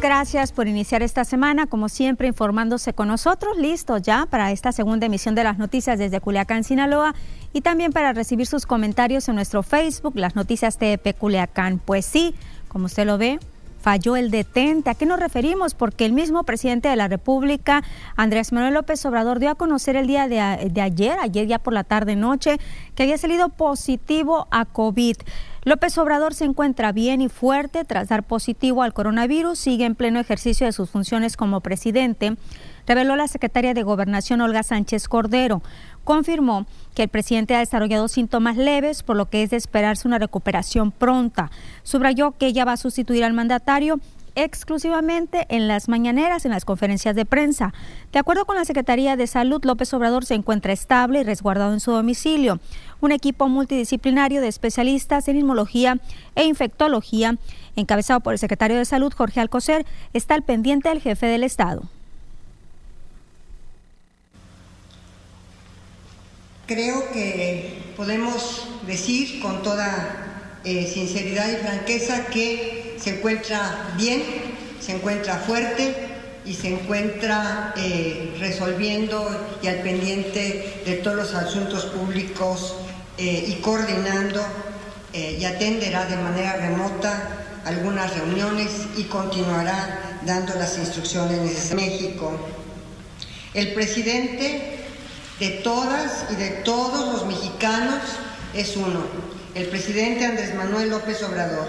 gracias por iniciar esta semana, como siempre, informándose con nosotros, listos ya para esta segunda emisión de las noticias desde Culiacán, Sinaloa, y también para recibir sus comentarios en nuestro Facebook, las noticias TEP Culiacán. Pues sí, como usted lo ve, falló el detente. ¿A qué nos referimos? Porque el mismo presidente de la República, Andrés Manuel López Obrador, dio a conocer el día de ayer, ayer ya por la tarde-noche, que había salido positivo a COVID. López Obrador se encuentra bien y fuerte tras dar positivo al coronavirus, sigue en pleno ejercicio de sus funciones como presidente, reveló la secretaria de Gobernación Olga Sánchez Cordero. Confirmó que el presidente ha desarrollado síntomas leves, por lo que es de esperarse una recuperación pronta. Subrayó que ella va a sustituir al mandatario exclusivamente en las mañaneras, en las conferencias de prensa. De acuerdo con la Secretaría de Salud, López Obrador se encuentra estable y resguardado en su domicilio. Un equipo multidisciplinario de especialistas en inmunología e infectología, encabezado por el secretario de Salud, Jorge Alcocer, está al pendiente del jefe del Estado. Creo que podemos decir con toda eh, sinceridad y franqueza que se encuentra bien, se encuentra fuerte y se encuentra eh, resolviendo y al pendiente de todos los asuntos públicos eh, y coordinando y atenderá de manera remota algunas reuniones y continuará dando las instrucciones necesarias. México, el presidente de todas y de todos los mexicanos es uno el presidente Andrés Manuel López Obrador,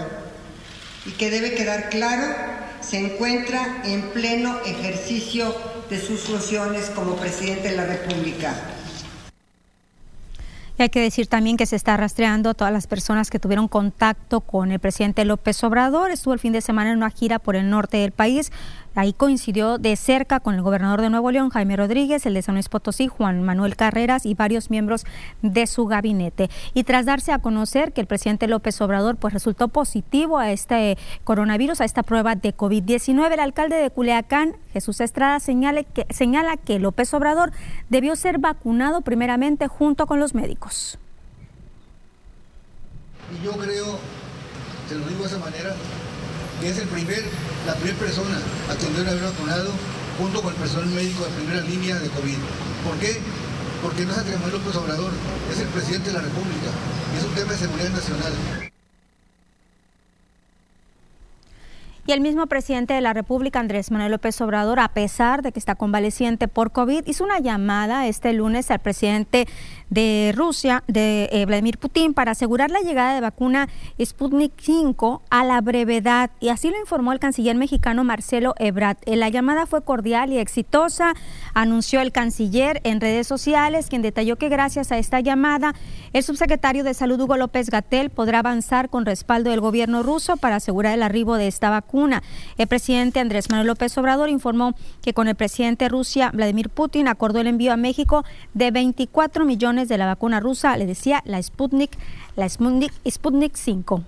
y que debe quedar claro, se encuentra en pleno ejercicio de sus funciones como presidente de la República. Y hay que decir también que se está rastreando a todas las personas que tuvieron contacto con el presidente López Obrador. Estuvo el fin de semana en una gira por el norte del país. Ahí coincidió de cerca con el gobernador de Nuevo León, Jaime Rodríguez, el de San Luis Potosí, Juan Manuel Carreras y varios miembros de su gabinete. Y tras darse a conocer que el presidente López Obrador pues resultó positivo a este coronavirus, a esta prueba de COVID-19, el alcalde de Culiacán, Jesús Estrada, señala que, señala que López Obrador debió ser vacunado primeramente junto con los médicos. Y yo creo, se lo digo de esa manera, que es el primer, la primera persona a tener haber vacunado junto con el personal médico de primera línea de COVID. ¿Por qué? Porque no es Andrés Manuel López Obrador, es el presidente de la República es un tema de seguridad nacional. Y el mismo presidente de la República, Andrés Manuel López Obrador, a pesar de que está convaleciente por COVID, hizo una llamada este lunes al presidente de Rusia, de eh, Vladimir Putin, para asegurar la llegada de vacuna Sputnik 5 a la brevedad. Y así lo informó el canciller mexicano Marcelo Ebrard. Eh, la llamada fue cordial y exitosa, anunció el canciller en redes sociales, quien detalló que gracias a esta llamada, el subsecretario de Salud Hugo López Gatel podrá avanzar con respaldo del gobierno ruso para asegurar el arribo de esta vacuna. El presidente Andrés Manuel López Obrador informó que con el presidente de Rusia, Vladimir Putin, acordó el envío a México de 24 millones de la vacuna rusa, le decía la Sputnik, la Sputnik, Sputnik 5.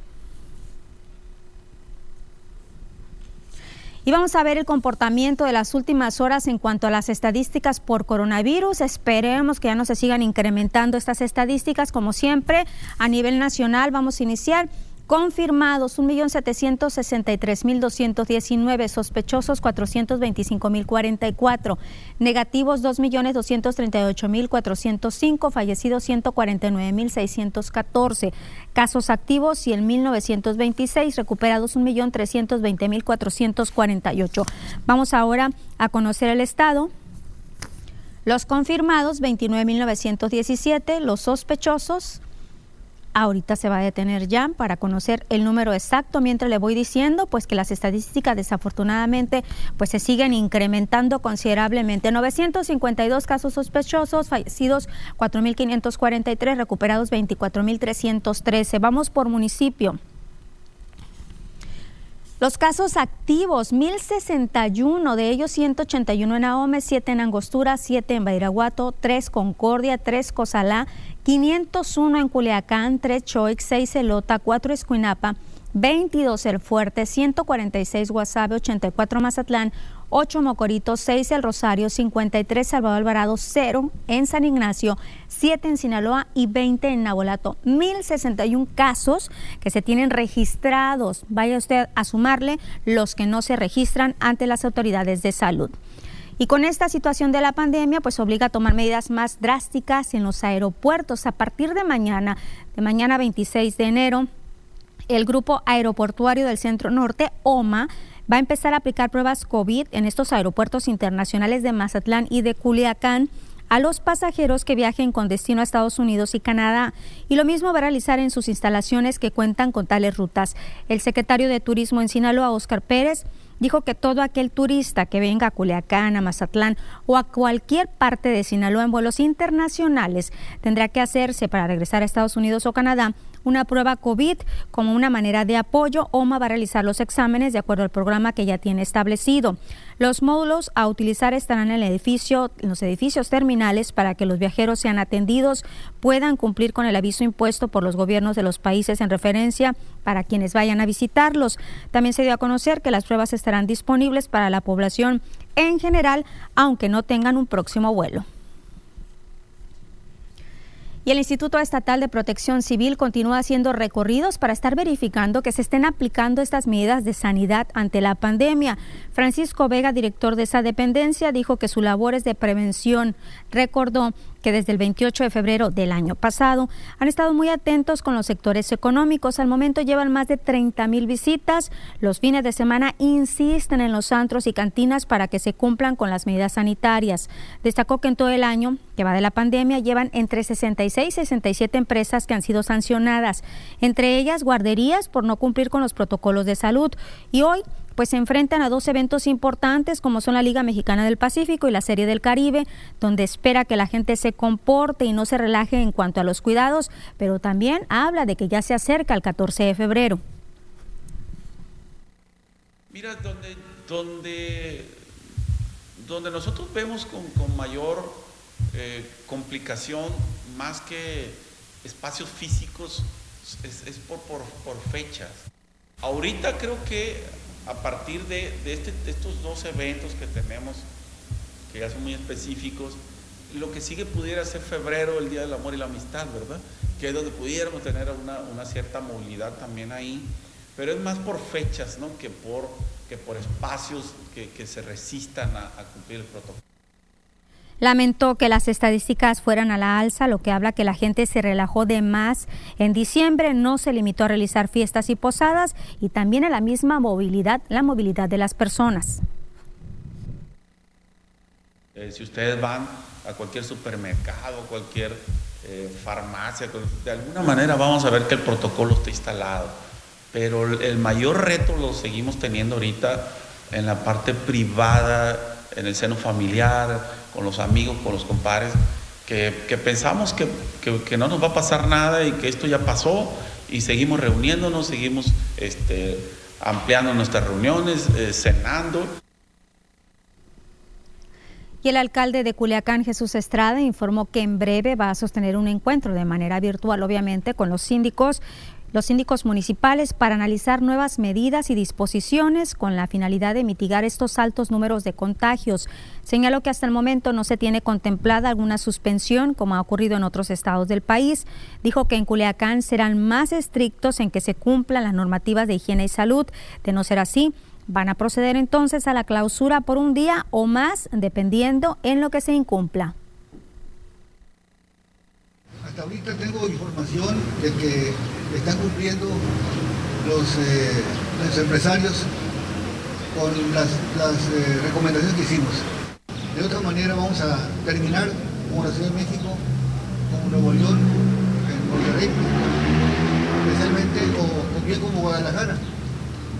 Y vamos a ver el comportamiento de las últimas horas en cuanto a las estadísticas por coronavirus. Esperemos que ya no se sigan incrementando estas estadísticas. Como siempre, a nivel nacional vamos a iniciar Confirmados 1.763.219, sospechosos 425.044, negativos 2.238.405, fallecidos 149.614, casos activos 100.926, recuperados 1.320.448. Vamos ahora a conocer el estado. Los confirmados 29.917, los sospechosos ahorita se va a detener ya para conocer el número exacto. Mientras le voy diciendo pues que las estadísticas desafortunadamente pues se siguen incrementando considerablemente. 952 casos sospechosos fallecidos 4543 recuperados 24313 vamos por municipio. Los casos activos, 1061, de ellos 181 en Ahome, 7 en Angostura, 7 en Bairaguato, 3 Concordia, 3 Cozalá, 501 en Culiacán, 3 Choix, 6 Elota, 4 Escuinapa, 22 El Fuerte, 146 Guasave, 84 Mazatlán, 8 Mocorito, 6 El Rosario, 53 Salvador Alvarado, 0 en San Ignacio, 7 en Sinaloa y 20 en Nabolato. 1061 casos que se tienen registrados. Vaya usted a sumarle los que no se registran ante las autoridades de salud. Y con esta situación de la pandemia, pues obliga a tomar medidas más drásticas en los aeropuertos. A partir de mañana, de mañana 26 de enero, el Grupo Aeroportuario del Centro Norte, OMA, va a empezar a aplicar pruebas COVID en estos aeropuertos internacionales de Mazatlán y de Culiacán a los pasajeros que viajen con destino a Estados Unidos y Canadá. Y lo mismo va a realizar en sus instalaciones que cuentan con tales rutas. El secretario de Turismo en Sinaloa, Oscar Pérez, dijo que todo aquel turista que venga a Culiacán, a Mazatlán o a cualquier parte de Sinaloa en vuelos internacionales tendrá que hacerse para regresar a Estados Unidos o Canadá una prueba COVID como una manera de apoyo. OMA va a realizar los exámenes de acuerdo al programa que ya tiene establecido. Los módulos a utilizar estarán en el edificio, en los edificios terminales para que los viajeros sean atendidos, puedan cumplir con el aviso impuesto por los gobiernos de los países en referencia para quienes vayan a visitarlos. También se dio a conocer que las pruebas estarán disponibles para la población en general, aunque no tengan un próximo vuelo. Y el Instituto Estatal de Protección Civil continúa haciendo recorridos para estar verificando que se estén aplicando estas medidas de sanidad ante la pandemia. Francisco Vega, director de esa dependencia, dijo que su labor es de prevención. Recordó que desde el 28 de febrero del año pasado han estado muy atentos con los sectores económicos. Al momento llevan más de 30 mil visitas. Los fines de semana insisten en los antros y cantinas para que se cumplan con las medidas sanitarias. Destacó que en todo el año que va de la pandemia llevan entre 66 y 67 empresas que han sido sancionadas, entre ellas guarderías por no cumplir con los protocolos de salud. Y hoy pues se enfrentan a dos eventos importantes como son la Liga Mexicana del Pacífico y la Serie del Caribe, donde espera que la gente se comporte y no se relaje en cuanto a los cuidados, pero también habla de que ya se acerca el 14 de febrero. Mira, donde, donde, donde nosotros vemos con, mayor eh, complicación, más que espacios físicos, es, por, por, por fechas. Ahorita creo que a partir de, este, de, estos dos eventos que tenemos, que ya son muy específicos, lo que sigue pudiera ser febrero, el Día del Amor y la Amistad, ¿verdad? Que es donde pudiéramos tener una, cierta movilidad también ahí, pero es más por fechas, ¿no? Que por, que por espacios que, se resistan a cumplir el protocolo. Lamentó que las estadísticas fueran a la alza, lo que habla que la gente se relajó de más en diciembre, no se limitó a realizar fiestas y posadas y también a la misma movilidad, la movilidad de las personas. Eh, si ustedes van a cualquier supermercado, cualquier eh, farmacia, de alguna manera vamos a ver que el protocolo está instalado. Pero el mayor reto lo seguimos teniendo ahorita en la parte privada, en el seno familiar, con los amigos, con los compadres, que, pensamos que, no nos va a pasar nada y que esto ya pasó y seguimos reuniéndonos, seguimos este, ampliando nuestras reuniones, eh, cenando. Y el alcalde de Culiacán, Jesús Estrada, informó que en breve va a sostener un encuentro de manera virtual, obviamente, con los síndicos los síndicos municipales para analizar nuevas medidas y disposiciones con la finalidad de mitigar estos altos números de contagios. Señaló que hasta el momento no se tiene contemplada alguna suspensión como ha ocurrido en otros estados del país. Dijo que en Culiacán serán más estrictos en que se cumplan las normativas de higiene y salud. De no ser así, van a proceder entonces a la clausura por un día o más, dependiendo en lo que se incumpla. Hasta ahorita tengo información de que están cumpliendo los, eh, los empresarios con las, eh, recomendaciones que hicimos. De otra manera vamos a terminar como la Ciudad de México, como Nuevo León, en Monterrey, especialmente o, bien como Guadalajara,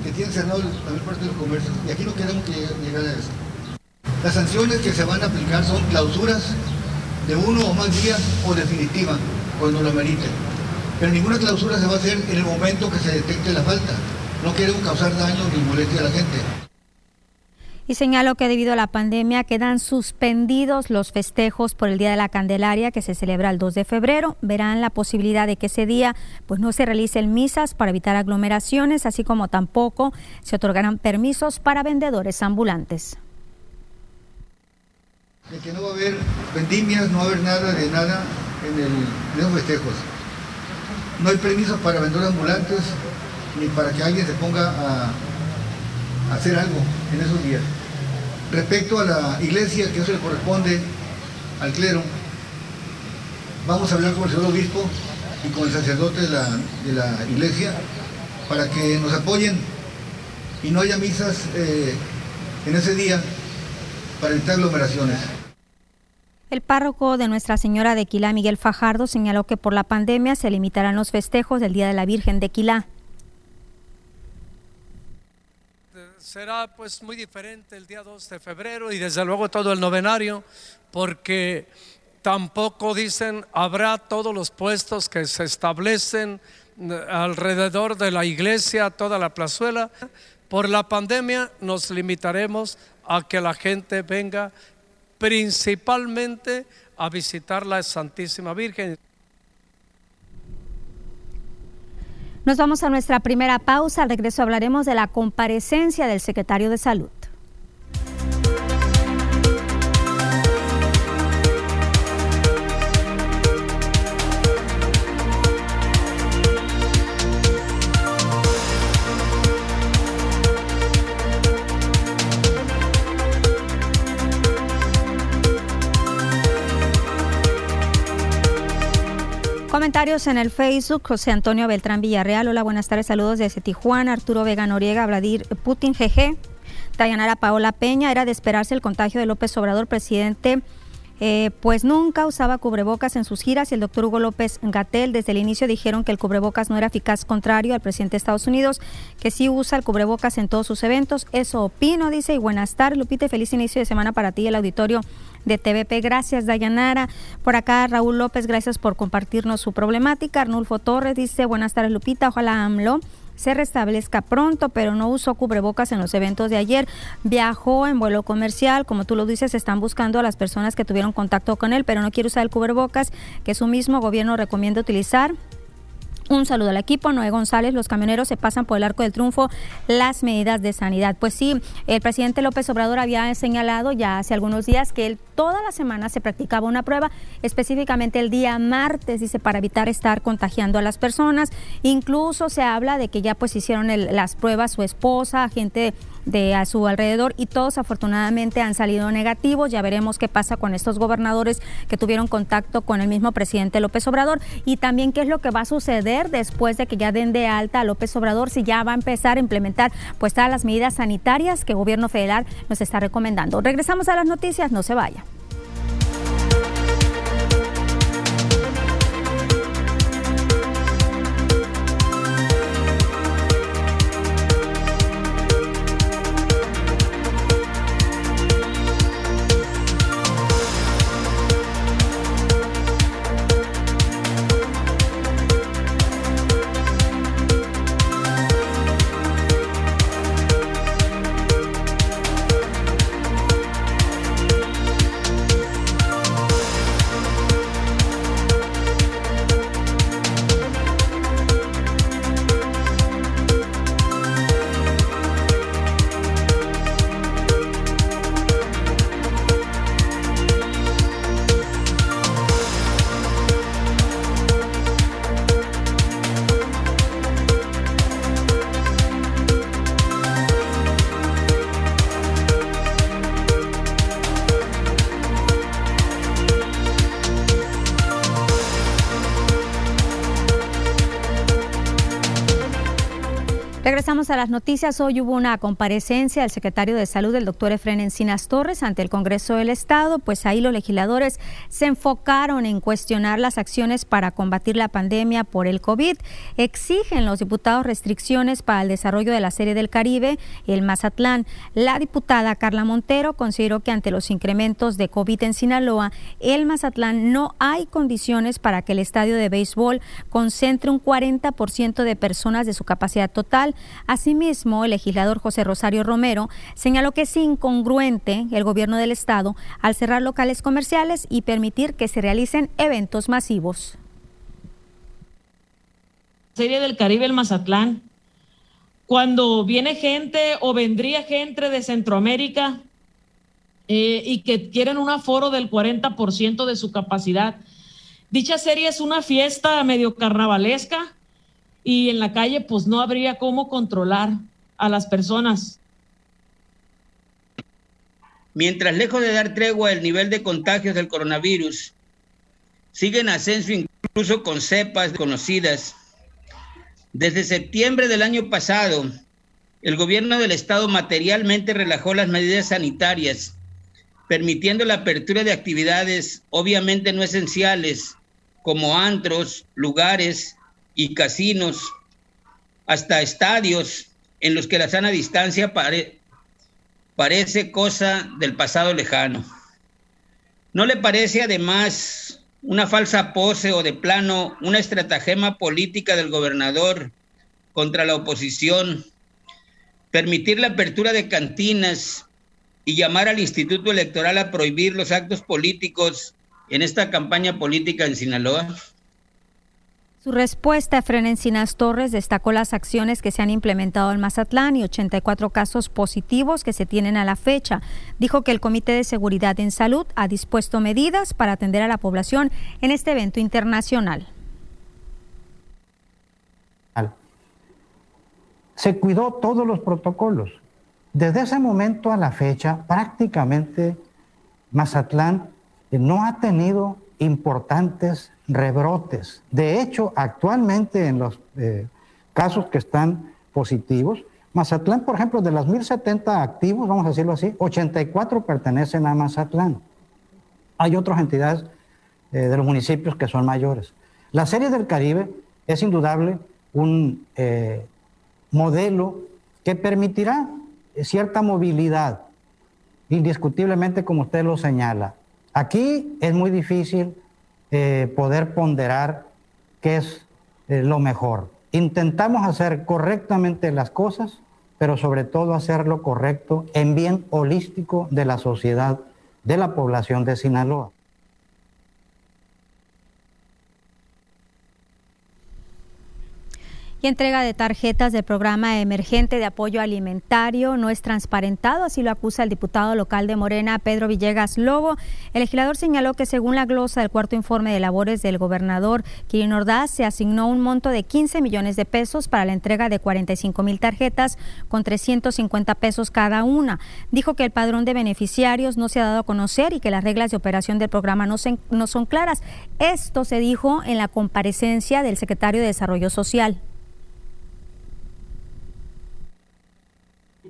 que tienen cerrado la mayor parte de los comercios. Y aquí no queremos que llegar a eso. Las sanciones que se van a aplicar son clausuras de uno o más días o definitiva, cuando lo meriten. Pero ninguna clausura se va a hacer en el momento que se detecte la falta. No queremos causar daño ni molestia a la gente. Y señalo que debido a la pandemia quedan suspendidos los festejos por el Día de la Candelaria que se celebra el 2 de febrero. Verán la posibilidad de que ese día pues no se realicen misas para evitar aglomeraciones, así como tampoco se otorgarán permisos para vendedores ambulantes. De que no va a haber vendimias, no va a haber nada de nada en, el, los festejos. No hay permiso para vender ambulantes ni para que alguien se ponga a, hacer algo en esos días. Respecto a la iglesia, que eso le corresponde al clero, vamos a hablar con el señor obispo y con el sacerdote de la, de la iglesia para que nos apoyen y no haya misas eh, en ese día para evitar aglomeraciones. El párroco de Nuestra Señora de Quilá, Miguel Fajardo, señaló que por la pandemia se limitarán los festejos del Día de la Virgen de Quilá. Será pues muy diferente el día 2 de febrero y desde luego todo el novenario, porque tampoco dicen habrá todos los puestos que se establecen eh, alrededor de la iglesia, toda la plazuela. Por la pandemia nos limitaremos a que la gente venga principalmente a visitar la Santísima Virgen. Nos vamos a nuestra primera pausa. Al regreso hablaremos de la comparecencia del secretario de Salud. Comentarios en el Facebook, José Antonio Beltrán Villarreal, hola, buenas tardes, saludos desde Tijuana, Arturo Vega Noriega, Vladimir Putin, GG, Dayanara Paola Peña, era de esperarse el contagio de López Obrador, presidente eh, pues nunca usaba cubrebocas en sus giras y el doctor Hugo López Gatel desde el inicio dijeron que el cubrebocas no era eficaz contrario al presidente de Estados Unidos, que sí usa el cubrebocas en todos sus eventos. Eso opino, dice, y buenas tardes, Lupite, feliz inicio de semana para ti, el auditorio de TVP. Gracias, Dayanara. Por acá, Raúl López, gracias por compartirnos su problemática. Arnulfo Torres dice, buenas tardes, Lupita, ojalá AMLO se restablezca pronto, pero no usó cubrebocas en los eventos de ayer. Viajó en vuelo comercial, como tú lo dices, están buscando a las personas que tuvieron contacto con él, pero no quiere usar el cubrebocas que su mismo gobierno recomienda utilizar. Un saludo al equipo. Noé González, los camioneros se pasan por el arco del triunfo las medidas de sanidad. Pues sí, el presidente López Obrador había señalado ya hace algunos días que él toda la semana se practicaba una prueba, específicamente el día martes, dice, para evitar estar contagiando a las personas. Incluso se habla de que ya pues hicieron las pruebas su esposa, gente de a su alrededor y todos afortunadamente han salido negativos. Ya veremos qué pasa con estos gobernadores que tuvieron contacto con el mismo presidente López Obrador y también qué es lo que va a suceder después de que ya den de alta a López Obrador, si ya va a empezar a implementar pues todas las medidas sanitarias que el gobierno federal nos está recomendando. Regresamos a las noticias, no se vaya. A las noticias. Hoy hubo una comparecencia del secretario de Salud, el doctor Efren Encinas Torres, ante el Congreso del Estado. Pues ahí los legisladores se enfocaron en cuestionar las acciones para combatir la pandemia por el COVID. Exigen los diputados restricciones para el desarrollo de la serie del Caribe, el Mazatlán. La diputada Carla Montero consideró que ante los incrementos de COVID en Sinaloa, el Mazatlán no hay condiciones para que el estadio de béisbol concentre un 40% de personas de su capacidad total. Asimismo, el legislador José Rosario Romero señaló que es incongruente el gobierno del Estado al cerrar locales comerciales y permitir que se realicen eventos masivos. Serie del Caribe, el Mazatlán, cuando viene gente o vendría gente de Centroamérica, eh, y que quieren un aforo del 40% de su capacidad. Dicha serie es una fiesta medio carnavalesca y en la calle pues no habría cómo controlar a las personas. Mientras lejos de dar tregua el nivel de contagios del coronavirus, sigue en ascenso incluso con cepas conocidas. Desde septiembre del año pasado, el gobierno del estado materialmente relajó las medidas sanitarias, permitiendo la apertura de actividades obviamente no esenciales, como antros, lugares y casinos, hasta estadios en los que la sana distancia parece cosa del pasado lejano. ¿No le parece además una falsa pose o de plano una estratagema política del gobernador contra la oposición, permitir la apertura de cantinas y llamar al Instituto Electoral a prohibir los actos políticos en esta campaña política en Sinaloa? Su respuesta, Efren Encinas Torres, destacó las acciones que se han implementado en Mazatlán y 84 casos positivos que se tienen a la fecha. Dijo que el Comité de Seguridad en Salud ha dispuesto medidas para atender a la población en este evento internacional. Se cuidó todos los protocolos. Desde ese momento a la fecha, prácticamente Mazatlán no ha tenido importantes rebrotes. De hecho, actualmente en los eh, casos que están positivos, Mazatlán, por ejemplo, de las 1070 activos, vamos a decirlo así, 84 pertenecen a Mazatlán. Hay otras entidades eh, de los municipios que son mayores. La Serie del Caribe es indudable un eh, modelo que permitirá cierta movilidad, indiscutiblemente como usted lo señala. Aquí es muy difícil eh, poder ponderar qué es eh, lo mejor. Intentamos hacer correctamente las cosas, pero sobre todo hacerlo correcto en bien holístico de la sociedad, de la población de Sinaloa. Y entrega de tarjetas del programa emergente de apoyo alimentario no es transparentado, así lo acusa el diputado local de Morena, Pedro Villegas Lobo. El legislador señaló que según la glosa del cuarto informe de labores del gobernador Kirin Ordaz, se asignó un monto de 15 millones de pesos para la entrega de 45 mil tarjetas con 350 pesos cada una. Dijo que el padrón de beneficiarios no se ha dado a conocer y que las reglas de operación del programa no, no son claras. Esto se dijo en la comparecencia del secretario de Desarrollo Social.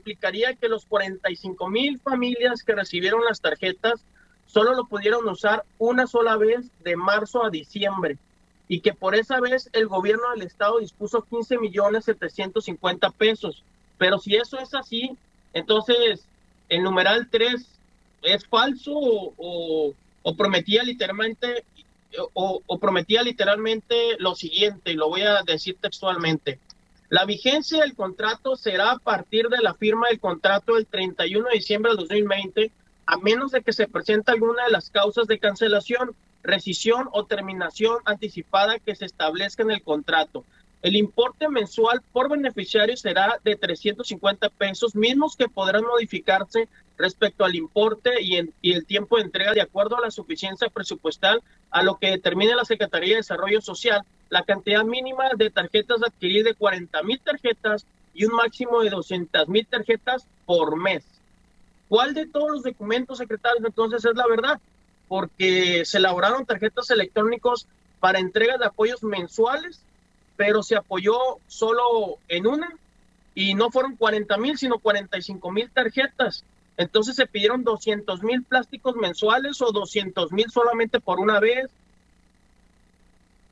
Implicaría que los 45 mil familias que recibieron las tarjetas solo lo pudieron usar una sola vez de marzo a diciembre y que por esa vez el gobierno del estado dispuso 15 millones 750 pesos. Pero si eso es así, entonces el numeral 3 es falso o, prometía literalmente o, o prometía literalmente lo siguiente, y lo voy a decir textualmente. La vigencia del contrato será a partir de la firma del contrato del 31 de diciembre del 2020, a menos de que se presente alguna de las causas de cancelación, rescisión o terminación anticipada que se establezca en el contrato. El importe mensual por beneficiario será de 350 pesos, mismos que podrán modificarse respecto al importe y, el tiempo de entrega de acuerdo a la suficiencia presupuestal a lo que determine la Secretaría de Desarrollo Social. La cantidad mínima de tarjetas adquirir de 40 mil tarjetas y un máximo de 200 mil tarjetas por mes. ¿Cuál de todos los documentos secretarios entonces es la verdad? Porque se elaboraron tarjetas electrónicos para entrega de apoyos mensuales pero se apoyó solo en una y no fueron 40 mil, sino 45 mil tarjetas. Entonces se pidieron 200 mil plásticos mensuales o 200 mil solamente por una vez.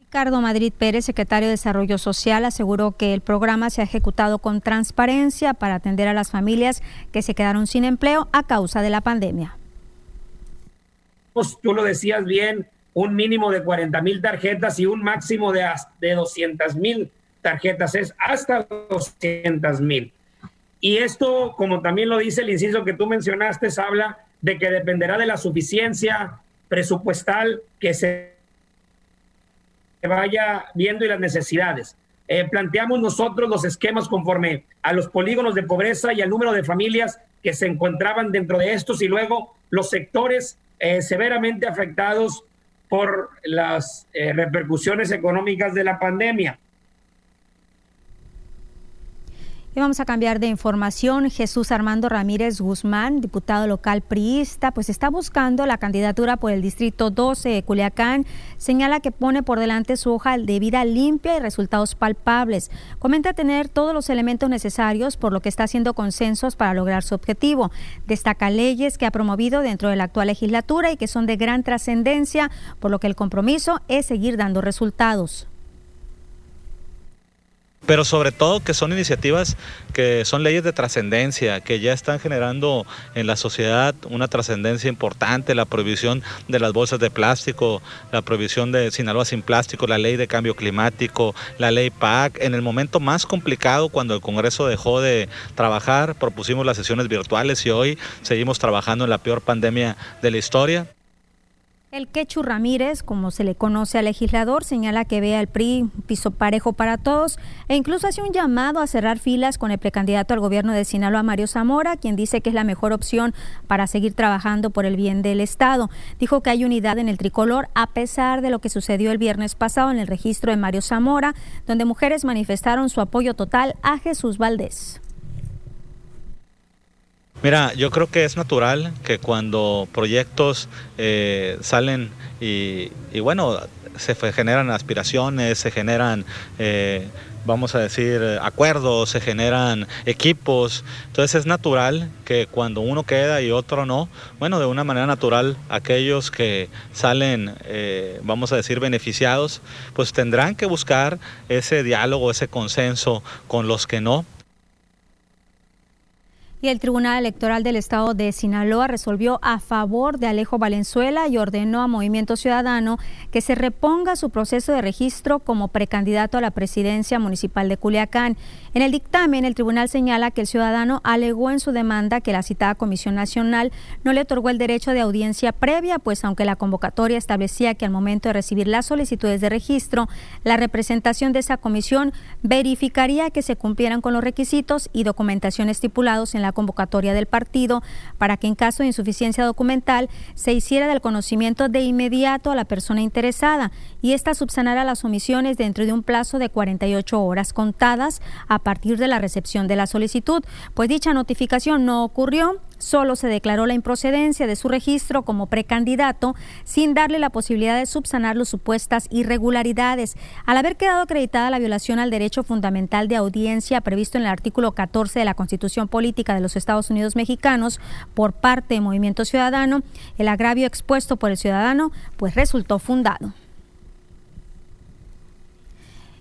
Ricardo Madrid Pérez, secretario de Desarrollo Social, aseguró que el programa se ha ejecutado con transparencia para atender a las familias que se quedaron sin empleo a causa de la pandemia. Pues tú lo decías bien, un mínimo de 40 mil tarjetas y un máximo de, de 200 mil tarjetas, es hasta 200 mil. Y esto, como también lo dice el inciso que tú mencionaste, habla de que dependerá de la suficiencia presupuestal que se vaya viendo y las necesidades. Eh, planteamos nosotros los esquemas conforme a los polígonos de pobreza y al número de familias que se encontraban dentro de estos y luego los sectores eh, severamente afectados por las eh, repercusiones económicas de la pandemia. Y vamos a cambiar de información. Jesús Armando Ramírez Guzmán, diputado local priista, pues está buscando la candidatura por el distrito 12 de Culiacán. Señala que pone por delante su hoja de vida limpia y resultados palpables. Comenta tener todos los elementos necesarios, por lo que está haciendo consensos para lograr su objetivo. Destaca leyes que ha promovido dentro de la actual legislatura y que son de gran trascendencia, por lo que el compromiso es seguir dando resultados pero sobre todo que son iniciativas que son leyes de trascendencia, que ya están generando en la sociedad una trascendencia importante, la prohibición de las bolsas de plástico, la prohibición de Sinaloa sin plástico, la ley de cambio climático, la ley PAC. En el momento más complicado, cuando el Congreso dejó de trabajar, propusimos las sesiones virtuales y hoy seguimos trabajando en la peor pandemia de la historia. El Quechu Ramírez, como se le conoce al legislador, señala que ve al PRI piso parejo para todos e incluso hace un llamado a cerrar filas con el precandidato al gobierno de Sinaloa, Mario Zamora, quien dice que es la mejor opción para seguir trabajando por el bien del Estado. Dijo que hay unidad en el tricolor a pesar de lo que sucedió el viernes pasado en el registro de Mario Zamora, donde mujeres manifestaron su apoyo total a Jesús Valdés. Mira, yo creo que es natural que cuando proyectos eh, salen y, bueno, se generan aspiraciones, se generan, eh, vamos a decir, acuerdos, se generan equipos. Entonces es natural que cuando uno queda y otro no, bueno, de una manera natural, aquellos que salen, eh, vamos a decir, beneficiados, pues tendrán que buscar ese diálogo, ese consenso con los que no y el Tribunal Electoral del Estado de Sinaloa resolvió a favor de Alejo Valenzuela y ordenó a Movimiento Ciudadano que se reponga su proceso de registro como precandidato a la presidencia municipal de Culiacán. En el dictamen, el tribunal señala que el ciudadano alegó en su demanda que la citada Comisión Nacional no le otorgó el derecho de audiencia previa, pues aunque la convocatoria establecía que al momento de recibir las solicitudes de registro, la representación de esa comisión verificaría que se cumplieran con los requisitos y documentación estipulados en la convocatoria del partido para que en caso de insuficiencia documental se hiciera del conocimiento de inmediato a la persona interesada y ésta subsanara las omisiones dentro de un plazo de 48 horas contadas a partir de la recepción de la solicitud, pues dicha notificación no ocurrió Solo se declaró la improcedencia de su registro como precandidato sin darle la posibilidad de subsanar las supuestas irregularidades. Al haber quedado acreditada la violación al derecho fundamental de audiencia previsto en el artículo 14 de la Constitución Política de los Estados Unidos Mexicanos por parte de Movimiento Ciudadano, el agravio expuesto por el ciudadano pues resultó fundado.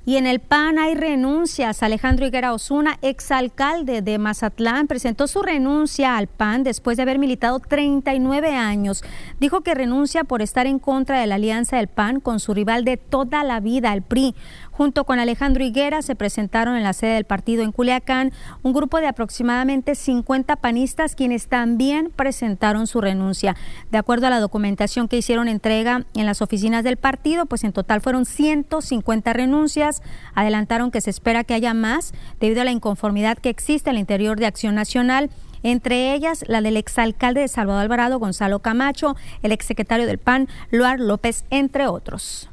Y en el PAN hay renuncias. Alejandro Higuera Osuna, exalcalde de Mazatlán, presentó su renuncia al PAN después de haber militado 39 años. Dijo que renuncia por estar en contra de la alianza del PAN con su rival de toda la vida, el PRI. Junto con Alejandro Higuera se presentaron en la sede del partido en Culiacán un grupo de aproximadamente 50 panistas quienes también presentaron su renuncia. De acuerdo a la documentación que hicieron entrega en las oficinas del partido, pues en total fueron 150 renuncias. Adelantaron que se espera que haya más debido a la inconformidad que existe al interior de Acción Nacional entre ellas la del exalcalde de Salvador Alvarado, Gonzalo Camacho, el exsecretario del PAN, Luar López, entre otros.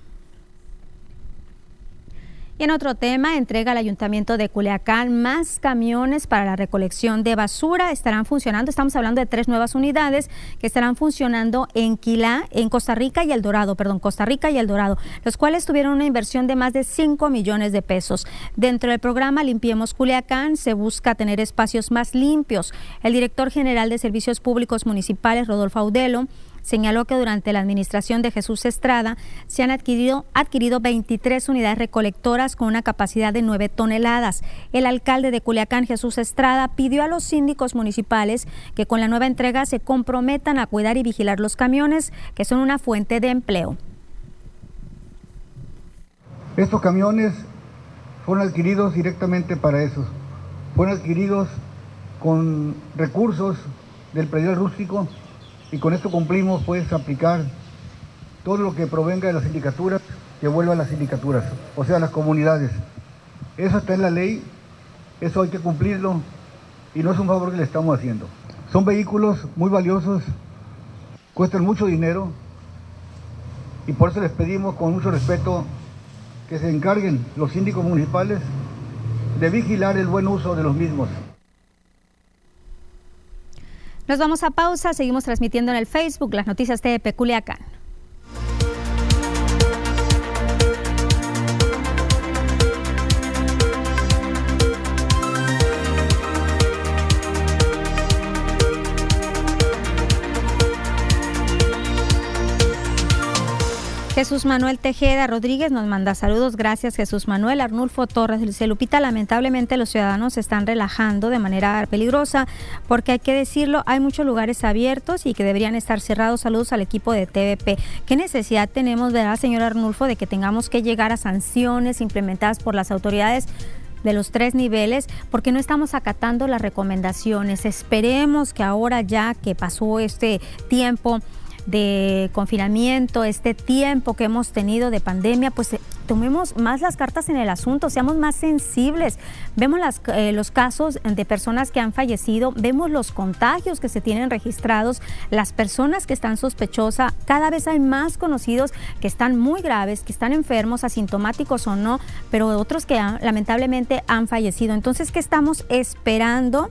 Y en otro tema, entrega al Ayuntamiento de Culiacán más camiones para la recolección de basura. Estarán funcionando, estamos hablando de tres nuevas unidades que estarán funcionando en Quilá, en Costa Rica y El Dorado, perdón, Costa Rica y El Dorado, los cuales tuvieron una inversión de más de 5 millones de pesos. Dentro del programa Limpiemos Culiacán se busca tener espacios más limpios. El director general de Servicios Públicos Municipales, Rodolfo Audelo, señaló que durante la administración de Jesús Estrada se han adquirido, adquirido 23 unidades recolectoras con una capacidad de 9 toneladas. El alcalde de Culiacán, Jesús Estrada, pidió a los síndicos municipales que con la nueva entrega se comprometan a cuidar y vigilar los camiones, que son una fuente de empleo. Estos camiones fueron adquiridos directamente para eso. Fueron adquiridos con recursos del predial rústico y con esto cumplimos pues aplicar todo lo que provenga de las sindicaturas que vuelva a las sindicaturas, o sea, a las comunidades. Eso está en la ley, eso hay que cumplirlo y no es un favor que le estamos haciendo. Son vehículos muy valiosos cuestan mucho dinero y por eso les pedimos con mucho respeto que se encarguen los síndicos municipales de vigilar el buen uso de los mismos. Nos vamos a pausa, seguimos transmitiendo en el Facebook las noticias de Peculiacán. Jesús Manuel Tejeda Rodríguez nos manda saludos. Gracias, Jesús Manuel. Arnulfo Torres dice: Lupita, lamentablemente los ciudadanos se están relajando de manera peligrosa porque hay que decirlo, hay muchos lugares abiertos y que deberían estar cerrados. Saludos al equipo de TVP. ¿Qué necesidad tenemos, verdad, señor Arnulfo, de que tengamos que llegar a sanciones implementadas por las autoridades? de los tres niveles porque no estamos acatando las recomendaciones. Esperemos que ahora ya que pasó este tiempo de confinamiento, este tiempo que hemos tenido de pandemia, pues eh, tomemos más las cartas en el asunto, seamos más sensibles. Vemos eh, los casos de personas que han fallecido, vemos los contagios que se tienen registrados, las personas que están sospechosas, cada vez hay más conocidos que están muy graves, que están enfermos, asintomáticos o no, pero otros que lamentablemente han fallecido. Entonces, ¿qué estamos esperando?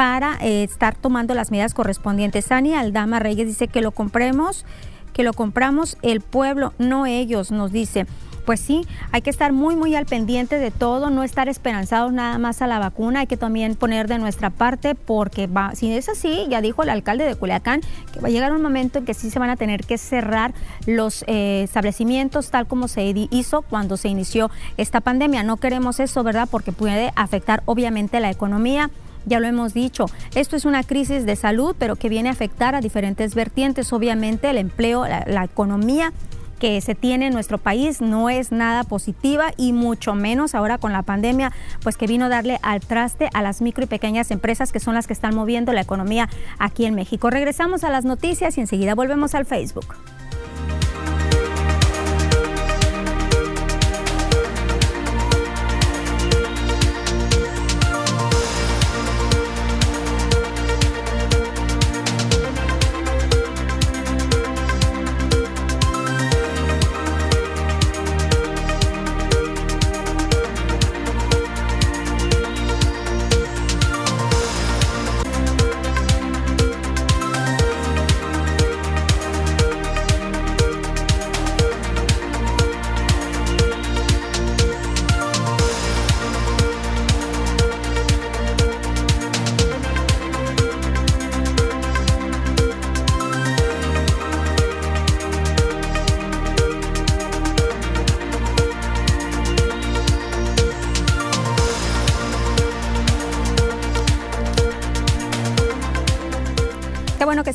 Para eh, estar tomando las medidas correspondientes. Sani Aldama Reyes dice que lo compremos, que lo compramos el pueblo, no ellos, nos dice. Pues sí, hay que estar muy, muy al pendiente de todo, no estar esperanzados nada más a la vacuna, hay que también poner de nuestra parte porque va, si es así, ya dijo el alcalde de Culiacán, que va a llegar un momento en que sí se van a tener que cerrar los eh, establecimientos tal como se hizo cuando se inició esta pandemia. No queremos eso, ¿verdad? Porque puede afectar obviamente la economía ya lo hemos dicho, esto es una crisis de salud, pero que viene a afectar a diferentes vertientes. Obviamente el empleo, la, economía que se tiene en nuestro país no es nada positiva y mucho menos ahora con la pandemia, pues que vino a darle al traste a las micro y pequeñas empresas que son las que están moviendo la economía aquí en México. Regresamos a las noticias y enseguida volvemos al Facebook.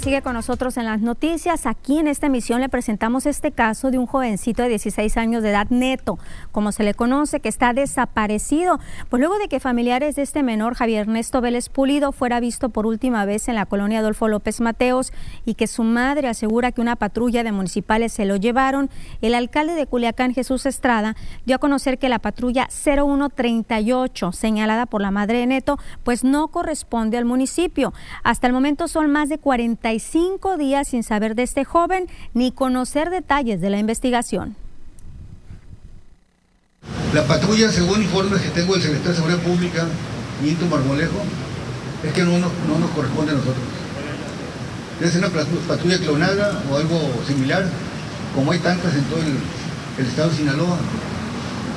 Sigue con nosotros en las noticias. Aquí en esta emisión le presentamos este caso de un jovencito de 16 años de edad neto, como se le conoce, que está desaparecido. Pues luego de que familiares de este menor, Javier Ernesto Vélez Pulido, fuera visto por última vez en la colonia Adolfo López Mateos y que su madre asegura que una patrulla de municipales se lo llevaron, el alcalde de Culiacán, Jesús Estrada, dio a conocer que la patrulla 0138, señalada por la madre de Neto, pues no corresponde al municipio. Hasta el momento son más de 40 cinco días sin saber de este joven ni conocer detalles de la investigación. La patrulla, según informes que tengo del secretario de Seguridad Pública, Minto Marmolejo, es que no, nos corresponde a nosotros. Ser una patrulla clonada o algo similar, como hay tantas en todo el, estado de Sinaloa.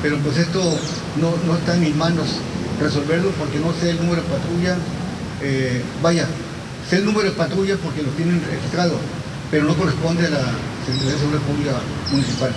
Pero pues esto no, está en mis manos resolverlo porque no sé el número de patrulla. Eh, vaya, Sé el número de patrullas porque lo tienen registrado, pero no corresponde a la Secretaría de Seguridad Pública Municipal.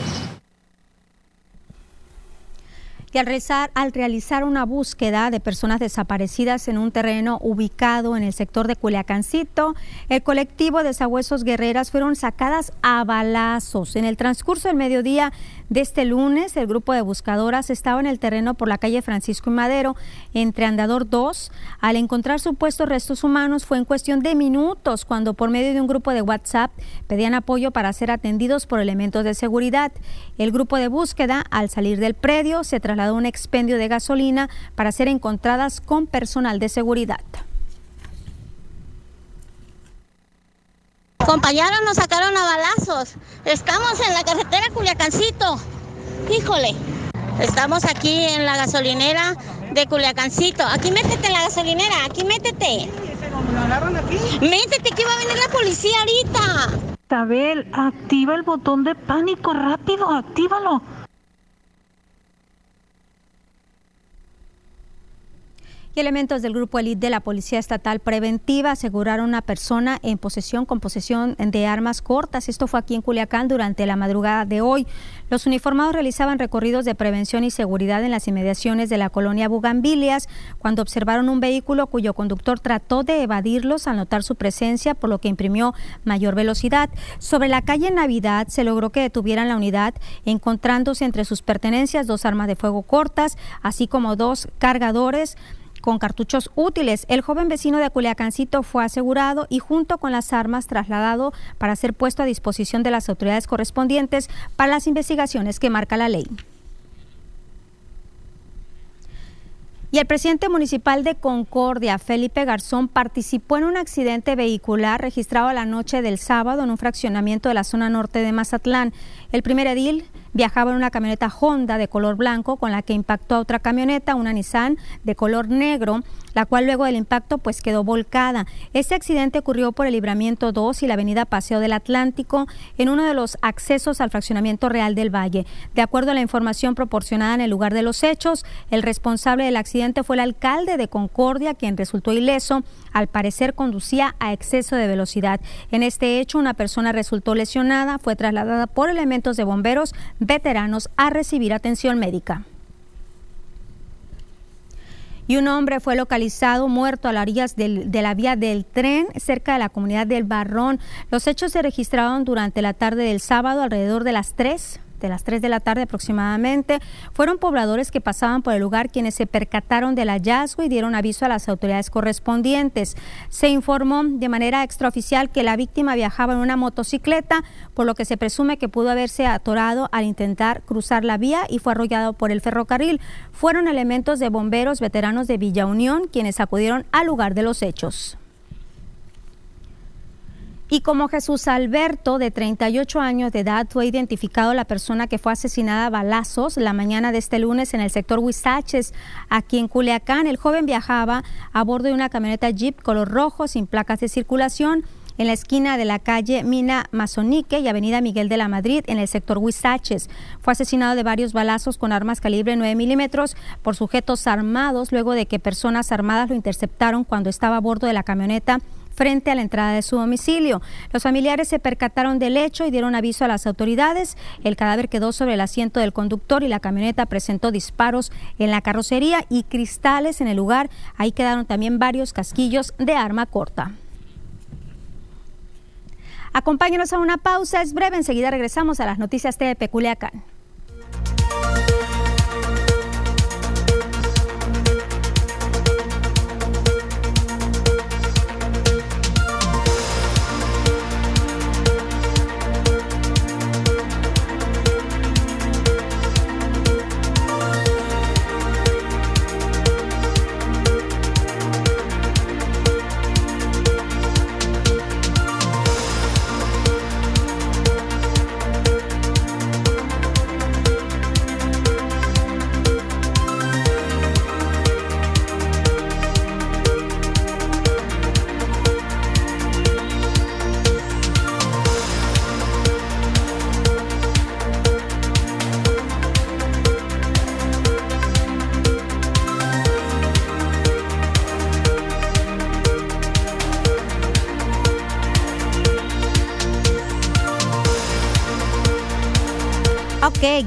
y al realizar, al realizar una búsqueda de personas desaparecidas en un terreno ubicado en el sector de Culiacancito, el colectivo de Sabuesos Guerreras fueron sacadas a balazos. En el transcurso del mediodía de este lunes, el grupo de buscadoras estaba en el terreno por la calle Francisco y Madero, entre Andador 2. Al encontrar supuestos restos humanos fue en cuestión de minutos cuando por medio de un grupo de WhatsApp pedían apoyo para ser atendidos por elementos de seguridad. El grupo de búsqueda, al salir del predio, se trasladó un expendio de gasolina para ser encontradas con personal de seguridad. Compañeros nos sacaron a balazos. Estamos en la carretera Culiacancito. Híjole. Estamos aquí en la gasolinera de Culiacancito. Aquí métete en la gasolinera, aquí métete. Métete que iba a venir la policía ahorita. Tabel, activa el botón de pánico rápido, actívalo. Elementos del grupo elite de la Policía Estatal Preventiva aseguraron a una persona en posesión con posesión de armas cortas. Esto fue aquí en Culiacán durante la madrugada de hoy. Los uniformados realizaban recorridos de prevención y seguridad en las inmediaciones de la colonia Bugambilias cuando observaron un vehículo cuyo conductor trató de evadirlos al notar su presencia, por lo que imprimió mayor velocidad. Sobre la calle Navidad se logró que detuvieran la unidad, encontrándose entre sus pertenencias dos armas de fuego cortas, así como dos cargadores con cartuchos útiles. El joven vecino de Culiacancito fue asegurado y junto con las armas trasladado para ser puesto a disposición de las autoridades correspondientes para las investigaciones que marca la ley. Y el presidente municipal de Concordia, Felipe Garzón, participó en un accidente vehicular registrado la noche del sábado en un fraccionamiento de la zona norte de Mazatlán. El primer edil viajaba en una camioneta Honda de color blanco con la que impactó a otra camioneta, una Nissan de color negro, la cual luego del impacto pues quedó volcada. Este accidente ocurrió por el libramiento 2 y la avenida Paseo del Atlántico en uno de los accesos al fraccionamiento Real del Valle. De acuerdo a la información proporcionada en el lugar de los hechos, el responsable del accidente fue el alcalde de Concordia, quien resultó ileso. Al parecer conducía a exceso de velocidad. En este hecho, una persona resultó lesionada, fue trasladada por elementos de bomberos veteranos a recibir atención médica. Y un hombre fue localizado muerto a las orillas de la vía del tren cerca de la comunidad del Barrón. Los hechos se registraron durante la tarde del sábado alrededor de las 3 de las 3 de la tarde aproximadamente, fueron pobladores que pasaban por el lugar quienes se percataron del hallazgo y dieron aviso a las autoridades correspondientes. Se informó de manera extraoficial que la víctima viajaba en una motocicleta, por lo que se presume que pudo haberse atorado al intentar cruzar la vía y fue arrollado por el ferrocarril. Fueron elementos de bomberos veteranos de Villa Unión quienes acudieron al lugar de los hechos. Y como Jesús Alberto, de 38 años de edad, fue identificado la persona que fue asesinada a balazos la mañana de este lunes en el sector Huizaches, aquí en Culiacán. El joven viajaba a bordo de una camioneta Jeep color rojo sin placas de circulación en la esquina de la calle Mina Mazonique y Avenida Miguel de la Madrid, en el sector Huizaches. Fue asesinado de varios balazos con armas calibre 9 milímetros por sujetos armados, luego de que personas armadas lo interceptaron cuando estaba a bordo de la camioneta frente a la entrada de su domicilio. Los familiares se percataron del hecho y dieron aviso a las autoridades. El cadáver quedó sobre el asiento del conductor y la camioneta presentó disparos en la carrocería y cristales en el lugar. Ahí quedaron también varios casquillos de arma corta. Acompáñenos a una pausa, es breve, enseguida regresamos a las noticias de Peculiacán.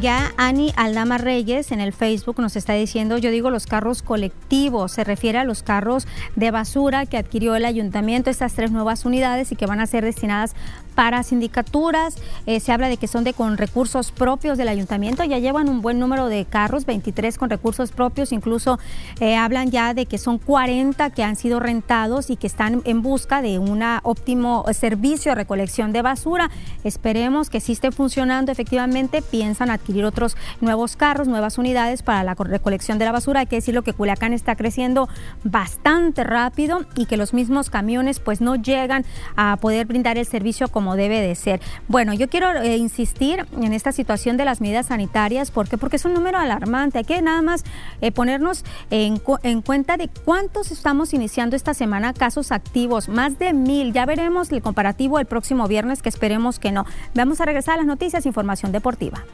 Ya Ani Aldama Reyes en el Facebook nos está diciendo, yo digo los carros colectivos, se refiere a los carros de basura que adquirió el ayuntamiento, estas tres nuevas unidades y que van a ser destinadas para sindicaturas. Eh, se habla de que son de con recursos propios del ayuntamiento. Ya llevan un buen número de carros, 23 con recursos propios. Incluso eh, hablan ya de que son 40 que han sido rentados y que están en busca de un óptimo servicio de recolección de basura. Esperemos que sí esté funcionando efectivamente. Piensan adquirir otros nuevos carros, nuevas unidades para la recolección de la basura. Hay que decirlo que Culiacán está creciendo bastante rápido y que los mismos camiones pues no llegan a poder brindar el servicio como debe de ser. Bueno, yo quiero eh, insistir en esta situación de las medidas sanitarias. ¿Por? Porque es un número alarmante. Hay que nada más eh, ponernos en, en cuenta de cuántos estamos iniciando esta semana casos activos. Más de mil. Ya veremos el comparativo el próximo viernes, que esperemos que no. Vamos a regresar a las noticias, información deportiva.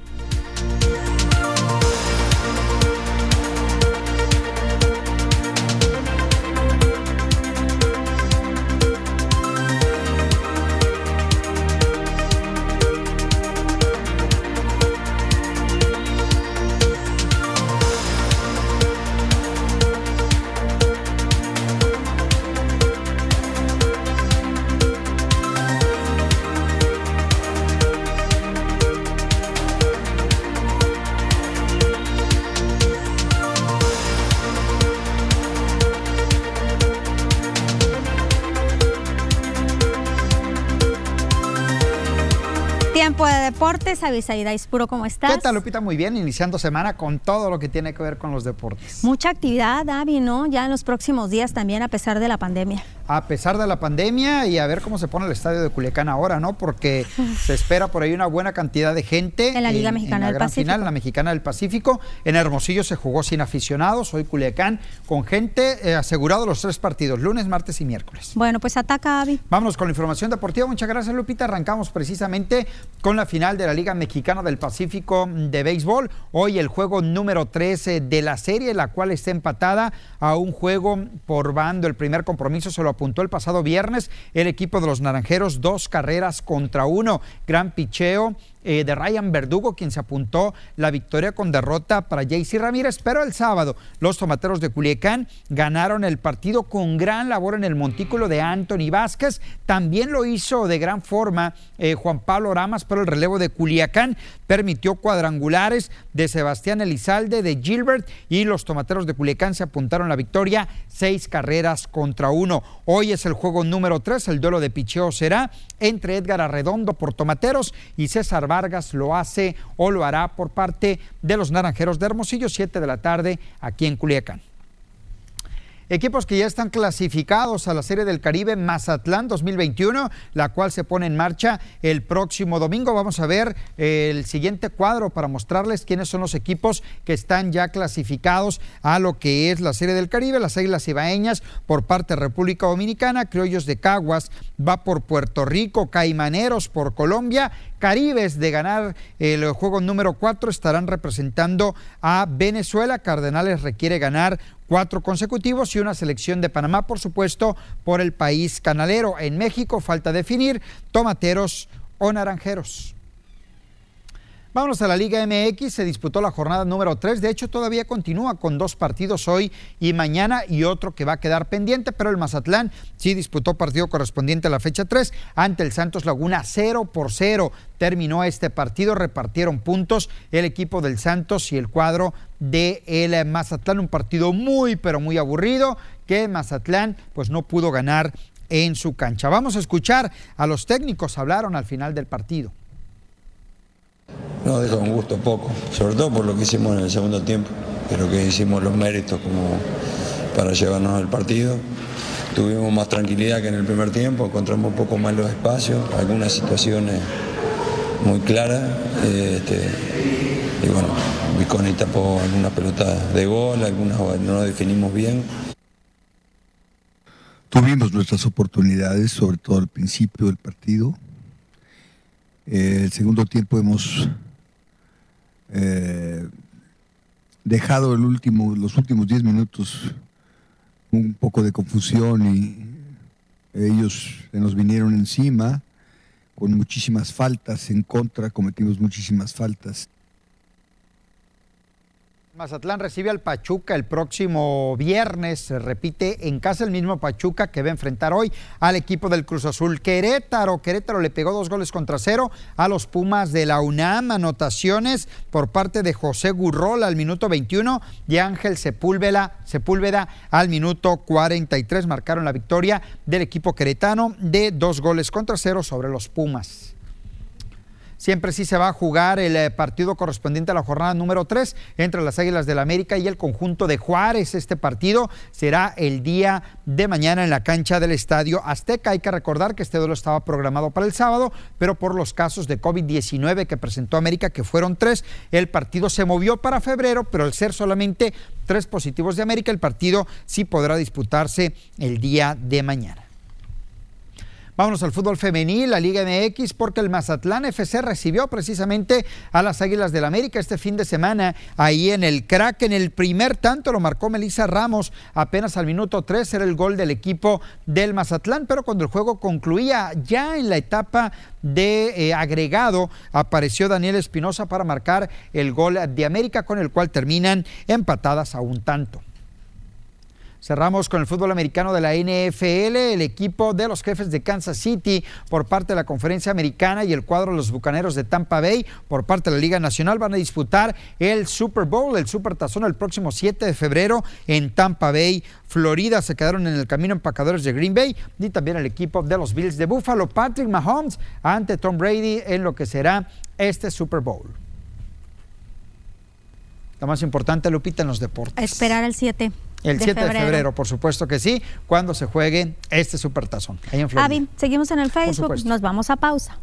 Deportes. Avisaida Ispuro, ¿cómo estás? ¿Qué tal, Lupita? Muy bien, iniciando semana con todo lo que tiene que ver con los deportes. Mucha actividad, Avi, ¿no? Ya en los próximos días también, a pesar de la pandemia. A pesar de la pandemia y a ver cómo se pone el estadio de Culiacán ahora, ¿no? Porque se espera por ahí una buena cantidad de gente. En la Liga Mexicana en la del Pacífico. Final, la Mexicana del Pacífico. En Hermosillo se jugó sin aficionados. Hoy Culiacán con gente eh, asegurado los tres partidos, lunes, martes y miércoles. Bueno, pues ataca, Avi. Vámonos con la información deportiva. Muchas gracias, Lupita. Arrancamos precisamente con la final de la Liga Mexicana del Pacífico de Béisbol. Hoy el juego número 13 de la serie, la cual está empatada a un juego por bando. El primer compromiso se lo apuntó el pasado viernes el equipo de los Naranjeros, dos carreras contra uno. Gran picheo eh, de Ryan Verdugo, quien se apuntó la victoria con derrota para JC Ramírez. Pero el sábado, los tomateros de Culiacán ganaron el partido con gran labor en el montículo de Anthony Vázquez. También lo hizo de gran forma eh, Juan Pablo Ramas, pero el relevo de Culiacán permitió cuadrangulares de Sebastián Elizalde, de Gilbert y los tomateros de Culiacán se apuntaron la victoria, seis carreras contra uno. Hoy es el juego número tres, el duelo de picheo será entre Edgar Arredondo por tomateros y César Vargas lo hace o lo hará por parte de los Naranjeros de Hermosillo, 7 de la tarde aquí en Culiacán. Equipos que ya están clasificados a la Serie del Caribe Mazatlán 2021, la cual se pone en marcha el próximo domingo. Vamos a ver el siguiente cuadro para mostrarles quiénes son los equipos que están ya clasificados a lo que es la Serie del Caribe. Las Águilas Ibaeñas por parte de República Dominicana, Criollos de Caguas va por Puerto Rico, Caimaneros por Colombia Caribes de ganar el juego número 4 estarán representando a Venezuela. Cardenales requiere ganar cuatro consecutivos y una selección de Panamá, por supuesto, por el país canalero. En México falta definir tomateros o naranjeros. Vámonos a la Liga MX, se disputó la jornada número 3, de hecho todavía continúa con dos partidos hoy y mañana y otro que va a quedar pendiente, pero el Mazatlán sí disputó partido correspondiente a la fecha 3 ante el Santos Laguna 0 por 0. Terminó este partido, repartieron puntos el equipo del Santos y el cuadro de el Mazatlán, un partido muy pero muy aburrido que Mazatlán pues no pudo ganar en su cancha. Vamos a escuchar a los técnicos, hablaron al final del partido. No, deja un gusto poco, sobre todo por lo que hicimos en el segundo tiempo. Creo que hicimos los méritos como para llevarnos al partido. Tuvimos más tranquilidad que en el primer tiempo, encontramos un poco más los espacios, algunas situaciones muy claras. Este, y bueno, Viconi tapó algunas pelotas de gol, algunas no definimos bien. Tuvimos nuestras oportunidades, sobre todo al principio del partido. El segundo tiempo hemos eh, dejado el último, los últimos 10 minutos un poco de confusión y ellos se nos vinieron encima con muchísimas faltas en contra, cometimos muchísimas faltas. Mazatlán recibe al Pachuca el próximo viernes. Se repite en casa el mismo Pachuca que va a enfrentar hoy al equipo del Cruz Azul. Querétaro, Querétaro le pegó dos goles contra cero a los Pumas de la UNAM. Anotaciones por parte de José Gurrola al minuto 21 y Ángel Sepúlveda, Sepúlveda al minuto 43. Marcaron la victoria del equipo queretano de dos goles contra cero sobre los Pumas. Siempre sí se va a jugar el eh, partido correspondiente a la jornada número 3 entre las Águilas del la América y el conjunto de Juárez. Este partido será el día de mañana en la cancha del Estadio Azteca. Hay que recordar que este duelo estaba programado para el sábado, pero por los casos de COVID-19 que presentó América, que fueron tres, el partido se movió para febrero, pero al ser solamente tres positivos de América, el partido sí podrá disputarse el día de mañana. Vámonos al fútbol femenil, la Liga MX, porque el Mazatlán FC recibió precisamente a las Águilas del América este fin de semana ahí en el crack. En el primer tanto lo marcó Melissa Ramos, apenas al minuto 3 era el gol del equipo del Mazatlán, pero cuando el juego concluía ya en la etapa de eh, agregado apareció Daniel Espinosa para marcar el gol de América con el cual terminan empatadas a un tanto. Cerramos con el fútbol americano de la NFL, el equipo de los jefes de Kansas City por parte de la conferencia americana y el cuadro de los Bucaneros de Tampa Bay por parte de la Liga Nacional van a disputar el Super Bowl, el Super Tazón el próximo 7 de febrero en Tampa Bay, Florida. Se quedaron en el camino empacadores de Green Bay y también el equipo de los Bills de Buffalo, Patrick Mahomes ante Tom Brady en lo que será este Super Bowl. Lo más importante, Lupita, en los deportes. esperar el 7. El 7 de febrero, por supuesto que sí, cuando se juegue este supertazón. Ahí en Florida. Seguimos en el Facebook, nos vamos a pausa.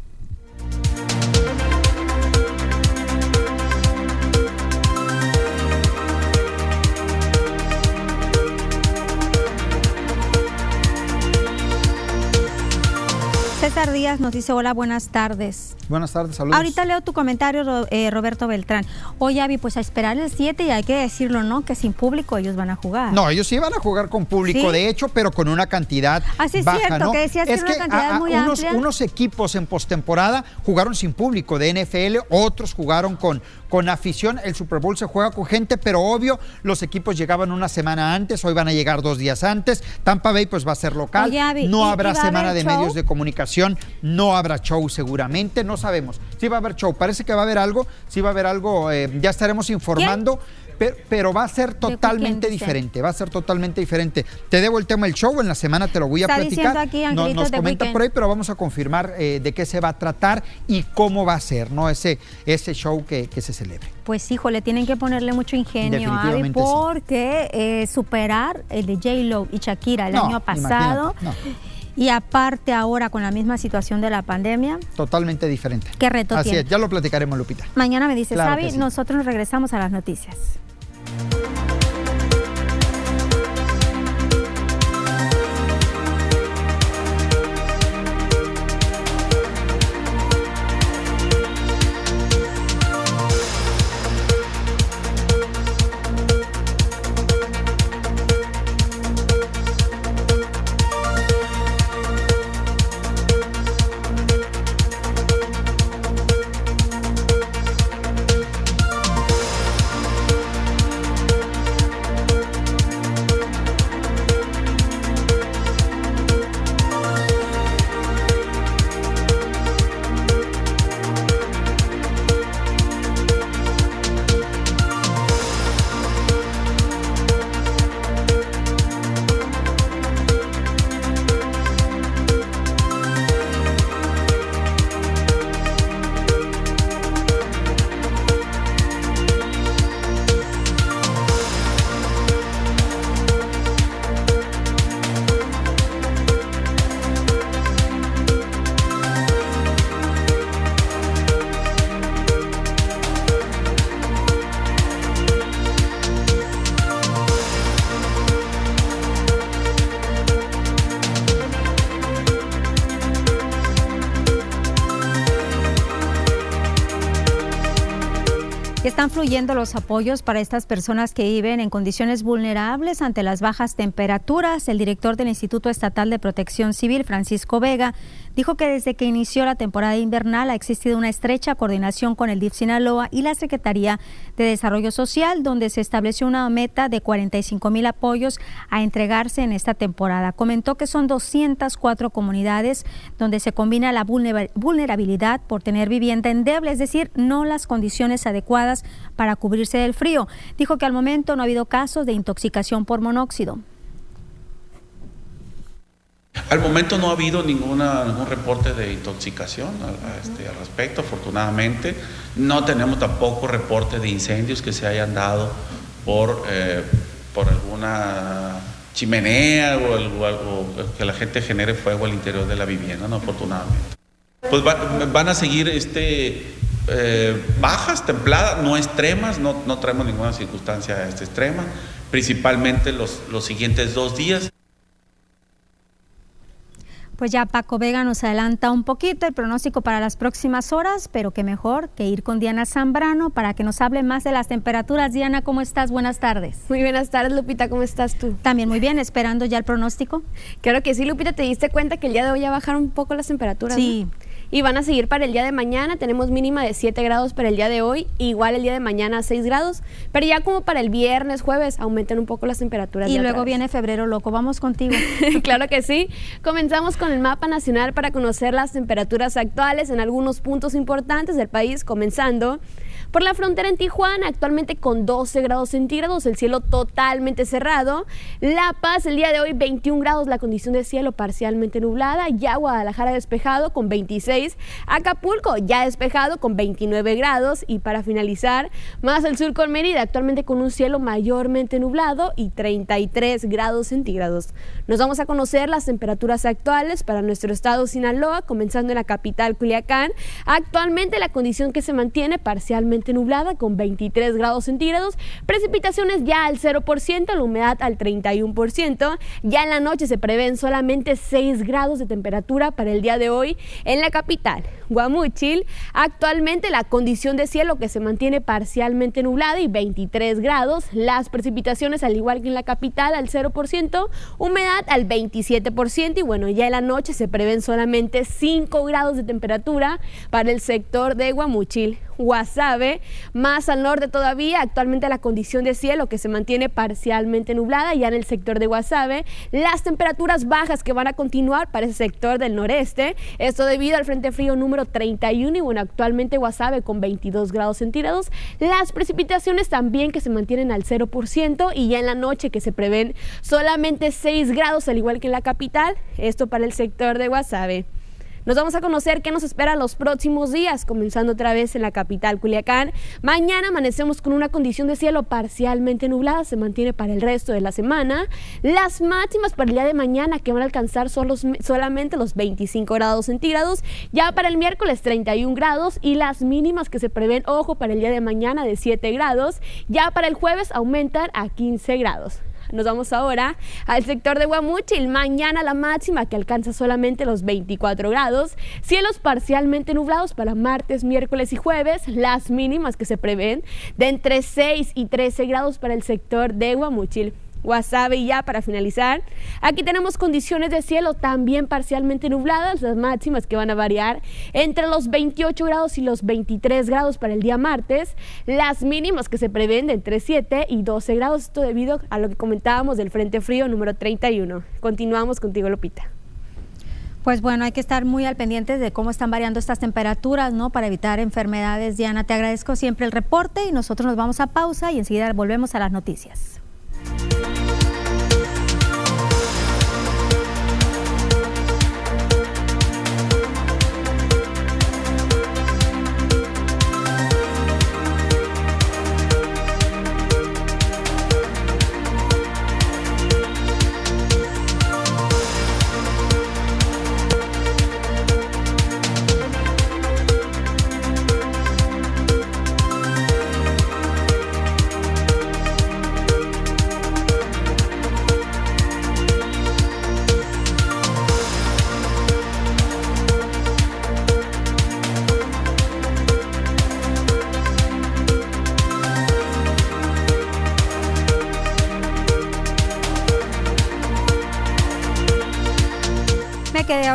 César Díaz nos dice, hola, buenas tardes. Buenas tardes, saludos. Ahorita leo tu comentario, eh, Roberto Beltrán. Oye, Avi, pues a esperar el 7 y hay que decirlo, ¿no? Que sin público ellos van a jugar. No, ellos sí van a jugar con público, de hecho, pero con una cantidad Así ah, es cierto, que decías es que, una cantidad muy unos, amplia. unos equipos en postemporada jugaron sin público de NFL, otros jugaron con, con afición. El Super Bowl se juega con gente, pero obvio, los equipos llegaban una semana antes, hoy van a llegar dos días antes. Tampa Bay pues va a ser local. no habrá semana de medios de comunicación, no habrá show seguramente, no sabemos. Sí va a haber show, parece que va a haber algo, sí va a haber algo, eh, ya estaremos informando. Pero, va a ser totalmente diferente, va a ser totalmente diferente. Te debo el tema del show, en la semana te lo voy a platicar. Aquí, no, nos comenta por ahí, pero vamos a confirmar eh, de qué se va a tratar y cómo va a ser, ¿no? Ese, ese show que, se celebre. Pues híjole, tienen que ponerle mucho ingenio, Avi, porque eh, superar el de J-Lo y Shakira el año pasado. Y aparte ahora con la misma situación de la pandemia. Totalmente diferente. ¿Qué reto Así tiene? es, ya lo platicaremos, Lupita. Mañana me dices, claro nosotros regresamos a las noticias. Están fluyendo los apoyos para estas personas que viven en condiciones vulnerables ante las bajas temperaturas. El director del Instituto Estatal de Protección Civil, Francisco Vega, Dijo que desde que inició la temporada invernal ha existido una estrecha coordinación con el DIF Sinaloa y la Secretaría de Desarrollo Social, donde se estableció una meta de 45 mil apoyos a entregarse en esta temporada. Comentó que son 204 comunidades donde se combina la vulnerabilidad por tener vivienda endeble, es decir, no las condiciones adecuadas para cubrirse del frío. Dijo que al momento no ha habido casos de intoxicación por monóxido. Al momento no ha habido ningún reporte de intoxicación este, al respecto, afortunadamente. No tenemos tampoco reporte de incendios que se hayan dado por, eh, por alguna chimenea o, algo, que la gente genere fuego al interior de la vivienda, no afortunadamente. Pues van a seguir este, eh, bajas, templadas, no extremas, no, no traemos ninguna circunstancia este, extrema, principalmente los, los siguientes dos días. Pues ya Paco Vega nos adelanta un poquito el pronóstico para las próximas horas, pero qué mejor que ir con Diana Zambrano para que nos hable más de las temperaturas. Diana, ¿cómo estás? Buenas tardes. Muy buenas tardes, Lupita, ¿cómo estás tú? También muy bien, esperando ya el pronóstico. Claro que sí, Lupita, ¿te diste cuenta que el día de hoy ya bajaron un poco las temperaturas? Sí y van a seguir para el día de mañana. Tenemos mínima de 7 grados para el día de hoy, igual el día de mañana 6 grados, pero ya como para el viernes, jueves, aumentan un poco las temperaturas. Y luego viene febrero loco, vamos contigo. claro que sí. Comenzamos con el mapa nacional para conocer las temperaturas actuales en algunos puntos importantes del país, comenzando por la frontera en Tijuana, actualmente con 12 grados centígrados, el cielo totalmente cerrado. La Paz, el día de hoy 21 grados, la condición de cielo parcialmente nublada. Ya Guadalajara despejado con 26. Acapulco ya despejado con 29 grados. Y para finalizar, más al sur con Mérida, actualmente con un cielo mayormente nublado y 33 grados centígrados. Nos vamos a conocer las temperaturas actuales para nuestro estado Sinaloa, comenzando en la capital Culiacán. Actualmente la condición que se mantiene parcialmente nublada con 23 grados centígrados, precipitaciones ya al 0%, la humedad al 31%. Ya en la noche se prevén solamente 6 grados de temperatura para el día de hoy en la capital, Guamuchil. Actualmente la condición de cielo que se mantiene parcialmente nublada y 23 grados. Las precipitaciones, al igual que en la capital, al 0%, humedad al 27% y bueno, ya en la noche se prevén solamente 5 grados de temperatura para el sector de Guamuchil. Guasave. Más al norte todavía, actualmente la condición de cielo que se mantiene parcialmente nublada ya en el sector de Guasave. Las temperaturas bajas que van a continuar para ese sector del noreste. Esto debido al Frente Frío número 31 y bueno, actualmente Guasave con 22 grados centígrados. Las precipitaciones también que se mantienen al 0% y ya en la noche que se prevén solamente 6 grados al igual que en la capital. Esto para el sector de Guasave. Nos vamos a conocer qué nos espera los próximos días, comenzando otra vez en la capital Culiacán. Mañana amanecemos con una condición de cielo parcialmente nublada, se mantiene para el resto de la semana. Las máximas para el día de mañana que van a alcanzar son solamente los 25 grados centígrados, ya para el miércoles 31 grados y las mínimas que se prevén, ojo, para el día de mañana de 7 grados, ya para el jueves aumentan a 15 grados. Nos vamos ahora al sector de Guamuchil. Mañana la máxima que alcanza solamente los 24 grados. Cielos parcialmente nublados para martes, miércoles y jueves. Las mínimas que se prevén de entre 6 y 13 grados para el sector de Guamuchil. Guasave y ya para finalizar. Aquí tenemos condiciones de cielo también parcialmente nubladas, las máximas que van a variar entre los 28 grados y los 23 grados para el día martes, las mínimas que se prevén de entre 7 y 12 grados, esto debido a lo que comentábamos del Frente Frío número 31. Continuamos contigo, Lupita. Pues bueno, hay que estar muy al pendiente de cómo están variando estas temperaturas, ¿no? Para evitar enfermedades. Diana, te agradezco siempre el reporte y nosotros nos vamos a pausa y enseguida volvemos a las noticias.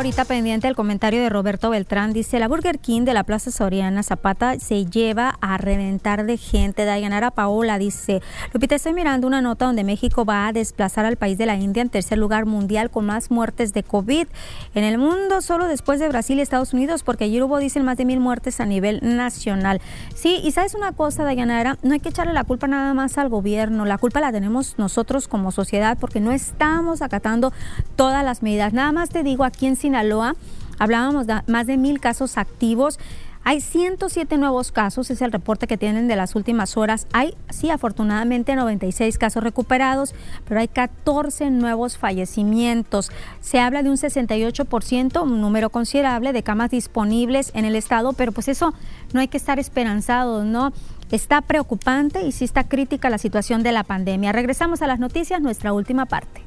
Ahorita pendiente del comentario de Roberto Beltrán. Dice, la Burger King de la Plaza Soriana Zapata se lleva a reventar de gente. Dayanara Paola dice, Lupita, estoy mirando una nota donde México va a desplazar al país de la India en tercer lugar mundial con más muertes de COVID en el mundo, solo después de Brasil y Estados Unidos, porque ayer hubo, dicen, más de mil muertes a nivel nacional. Sí, y sabes una cosa, Dayanara, no hay que echarle la culpa nada más al gobierno, la culpa la tenemos nosotros como sociedad porque no estamos acatando todas las medidas. Nada más te digo, aquí en Sinaloa hablábamos de más de mil casos activos. Hay 107 nuevos casos, es el reporte que tienen de las últimas horas. Hay, sí, afortunadamente 96 casos recuperados, pero hay 14 nuevos fallecimientos. Se habla de un 68%, un número considerable de camas disponibles en el estado, pero pues eso no hay que estar esperanzados, ¿no? Está preocupante y sí está crítica la situación de la pandemia. Regresamos a las noticias, nuestra última parte.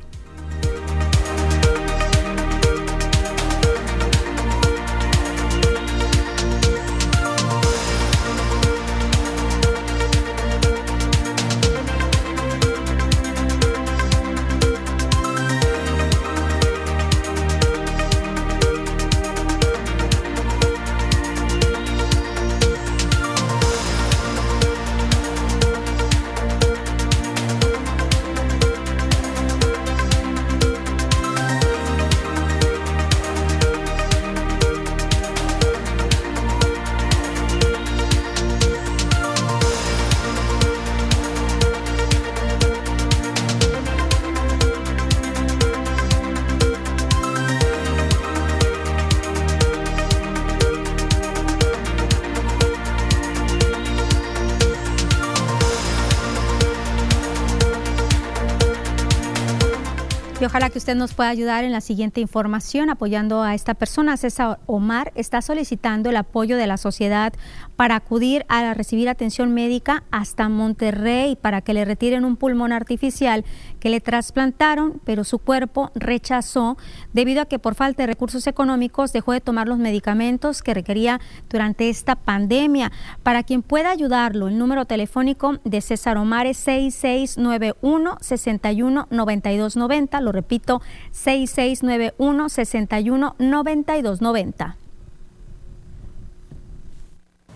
Usted nos pueda ayudar en la siguiente información apoyando a esta persona. César Omar está solicitando el apoyo de la sociedad para acudir a recibir atención médica hasta Monterrey para que le retiren un pulmón artificial que le trasplantaron, pero su cuerpo rechazó debido a que por falta de recursos económicos dejó de tomar los medicamentos que requería durante esta pandemia. Para quien pueda ayudarlo, el número telefónico de César Omar es 6691 619290 Lo repito, 6691 619290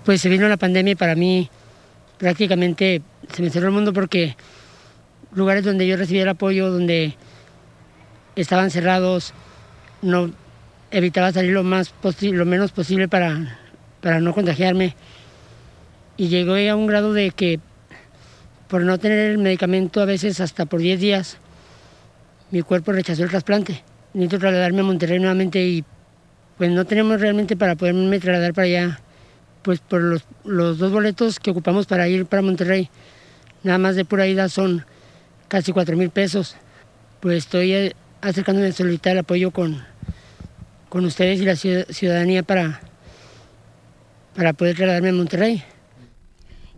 Pues se vino la pandemia y para mí prácticamente se me cerró el mundo porque lugares donde yo recibía el apoyo, donde estaban cerrados, no evitaba salir lo más lo menos posible para, para no contagiarme. Y llegué a un grado de que por no tener el medicamento a veces hasta por 10 días, mi cuerpo rechazó el trasplante. Necesito trasladarme a Monterrey nuevamente y pues no tenemos realmente para poderme trasladar para allá, pues por los, los dos boletos que ocupamos para ir para Monterrey, nada más de pura ida son casi cuatro mil pesos. Pues estoy eh, acercándome a solicitar el apoyo con, con ustedes y la ciudadanía para, para poder trasladarme a Monterrey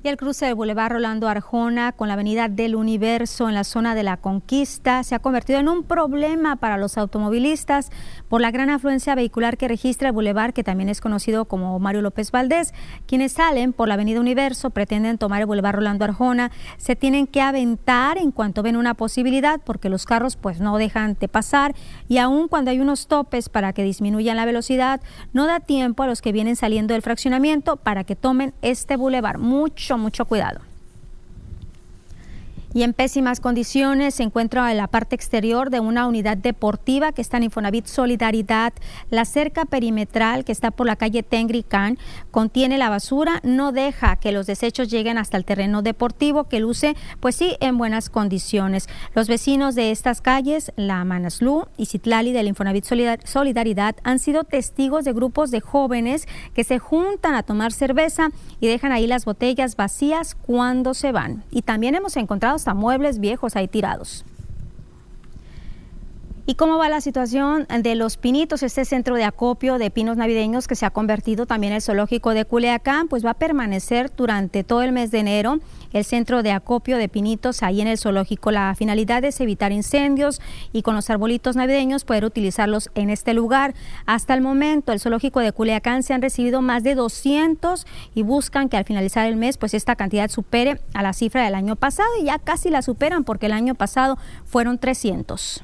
y el cruce del Boulevard Rolando Arjona con la Avenida del Universo en la zona de la Conquista se ha convertido en un problema para los automovilistas por la gran afluencia vehicular que registra el Boulevard, que también es conocido como Mario López Valdés. Quienes salen por la Avenida Universo pretenden tomar el Boulevard Rolando Arjona, se tienen que aventar en cuanto ven una posibilidad porque los carros pues no dejan de pasar y aun cuando hay unos topes para que disminuyan la velocidad, no da tiempo a los que vienen saliendo del fraccionamiento para que tomen este Boulevard. Mucho mucho, cuidado y en pésimas condiciones se encuentra en la parte exterior de una unidad deportiva que está en Infonavit Solidaridad. La cerca perimetral que está por la calle Tengricán contiene la basura, no deja que los desechos lleguen hasta el terreno deportivo que luce, pues sí, en buenas condiciones. Los vecinos de estas calles, la Manaslu y Citlali del Infonavit Solidaridad, han sido testigos de grupos de jóvenes que se juntan a tomar cerveza y dejan ahí las botellas vacías cuando se van. Y también hemos encontrado hasta muebles viejos ahí tirados. ¿Y cómo va la situación de los pinitos, este centro de acopio de pinos navideños que se ha convertido también en el zoológico de Culiacán? Pues va a permanecer durante todo el mes de enero el centro de acopio de pinitos ahí en el zoológico. La finalidad es evitar incendios y con los arbolitos navideños poder utilizarlos en este lugar. Hasta el momento, el zoológico de Culiacán se han recibido más de 200 y buscan que al finalizar el mes, pues esta cantidad supere a la cifra del año pasado y ya casi la superan porque el año pasado fueron 300.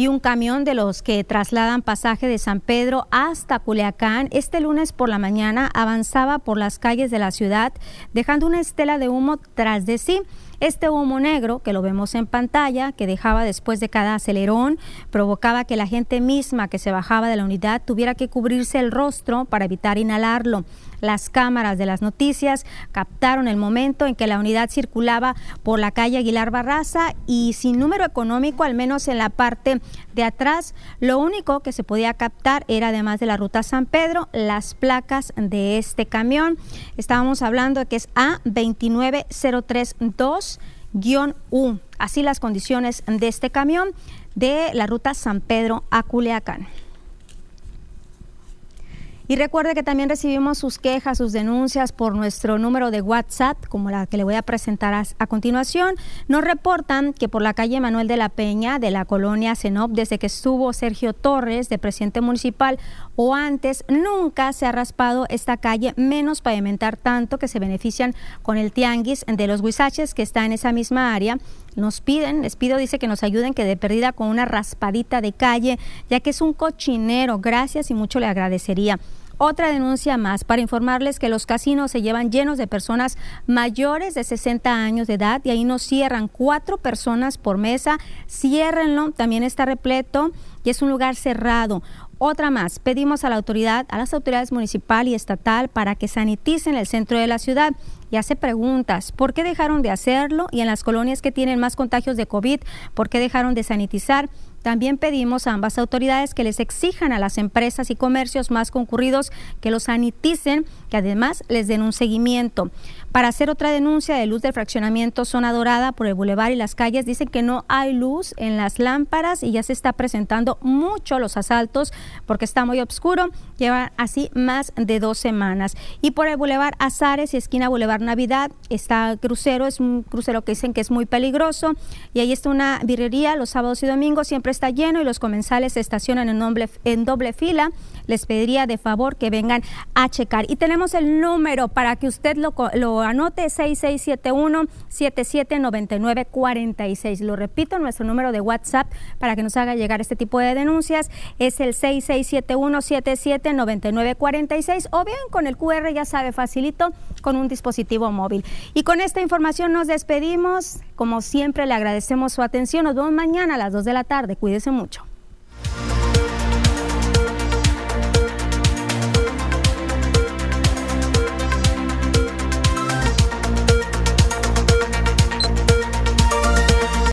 Y un camión de los que trasladan pasaje de San Pedro hasta Culiacán este lunes por la mañana avanzaba por las calles de la ciudad dejando una estela de humo tras de sí. Este humo negro, que lo vemos en pantalla, que dejaba después de cada acelerón, provocaba que la gente misma que se bajaba de la unidad tuviera que cubrirse el rostro para evitar inhalarlo. Las cámaras de las noticias captaron el momento en que la unidad circulaba por la calle Aguilar Barraza y sin número económico, al menos en la parte de atrás, lo único que se podía captar era, además de la ruta San Pedro, las placas de este camión. Estábamos hablando de que es A29032-U. Así las condiciones de este camión de la ruta San Pedro a Culiacán. Y recuerde que también recibimos sus quejas, sus denuncias por nuestro número de WhatsApp, como la que le voy a presentar a, continuación. Nos reportan que por la calle Manuel de la Peña de la colonia Cenop, desde que estuvo Sergio Torres de presidente municipal o antes, nunca se ha raspado esta calle, menos pavimentar tanto que se benefician con el tianguis de los huizaches que está en esa misma área nos piden, les pido, dice que nos ayuden, que de perdida con una raspadita de calle, ya que es un cochinero. Gracias y mucho le agradecería. Otra denuncia más para informarles que los casinos se llevan llenos de personas mayores de 60 años de edad y ahí nos cierran cuatro personas por mesa. Ciérrenlo, también está repleto y es un lugar cerrado. Otra más, pedimos a la autoridad, a las autoridades municipal y estatal para que saniticen el centro de la ciudad y hace preguntas, ¿por qué dejaron de hacerlo? Y en las colonias que tienen más contagios de COVID, ¿por qué dejaron de sanitizar? También pedimos a ambas autoridades que les exijan a las empresas y comercios más concurridos que los saniticen, que además les den un seguimiento. Para hacer otra denuncia de luz del fraccionamiento zona dorada por el bulevar y las calles, dicen que no hay luz en las lámparas y ya se está presentando mucho los asaltos porque está muy oscuro. Llevan así más de dos semanas. Y por el bulevar Azares y esquina bulevar Navidad está crucero, es un crucero que dicen que es muy peligroso y ahí está una birrería los sábados y domingos siempre está lleno y los comensales se estacionan en doble, en doble fila. Les pediría de favor que vengan a checar. Y tenemos el número para que usted lo, lo anote, 6671-779946. Lo repito, nuestro número de WhatsApp para que nos haga llegar este tipo de denuncias es el 6671-779946 o bien con el QR, ya sabe, facilito, con un dispositivo móvil. Y con esta información nos despedimos. Como siempre, le agradecemos su atención. Nos vemos mañana a las 2 de la tarde. Cuídese mucho.